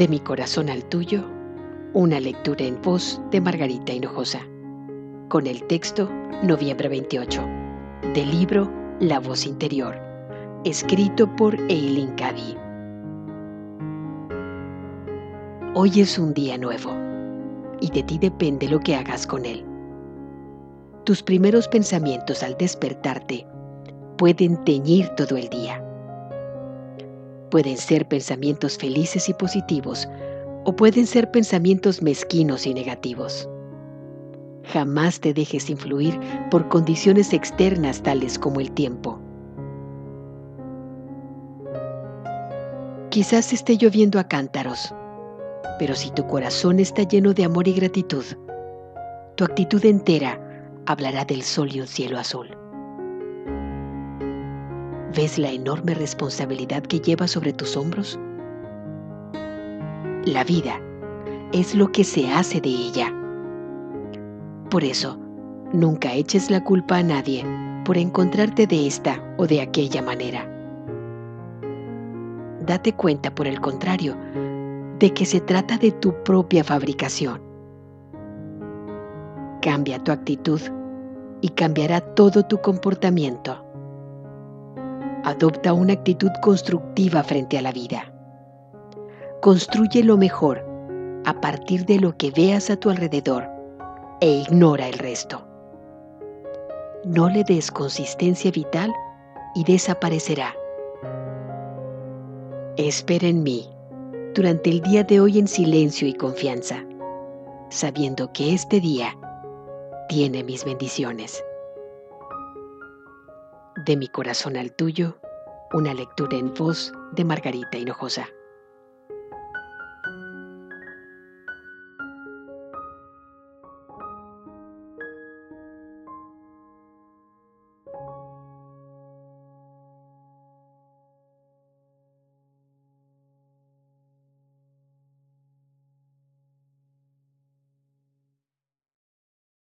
De mi corazón al tuyo, una lectura en voz de Margarita Hinojosa, con el texto Noviembre 28, del libro La voz interior, escrito por Eileen Cady. Hoy es un día nuevo, y de ti depende lo que hagas con él. Tus primeros pensamientos al despertarte pueden teñir todo el día Pueden ser pensamientos felices y positivos o pueden ser pensamientos mezquinos y negativos. Jamás te dejes influir por condiciones externas tales como el tiempo. Quizás esté lloviendo a cántaros, pero si tu corazón está lleno de amor y gratitud, tu actitud entera hablará del sol y un cielo azul. ¿Ves la enorme responsabilidad que llevas sobre tus hombros? La vida es lo que se hace de ella. Por eso, nunca eches la culpa a nadie por encontrarte de esta o de aquella manera. Date cuenta, por el contrario, de que se trata de tu propia fabricación. Cambia tu actitud y cambiará todo tu comportamiento. Adopta una actitud constructiva frente a la vida. Construye lo mejor a partir de lo que veas a tu alrededor e ignora el resto. No le des consistencia vital y desaparecerá. Espera en mí durante el día de hoy en silencio y confianza, sabiendo que este día tiene mis bendiciones. De mi corazón al tuyo, una lectura en voz de Margarita Hinojosa.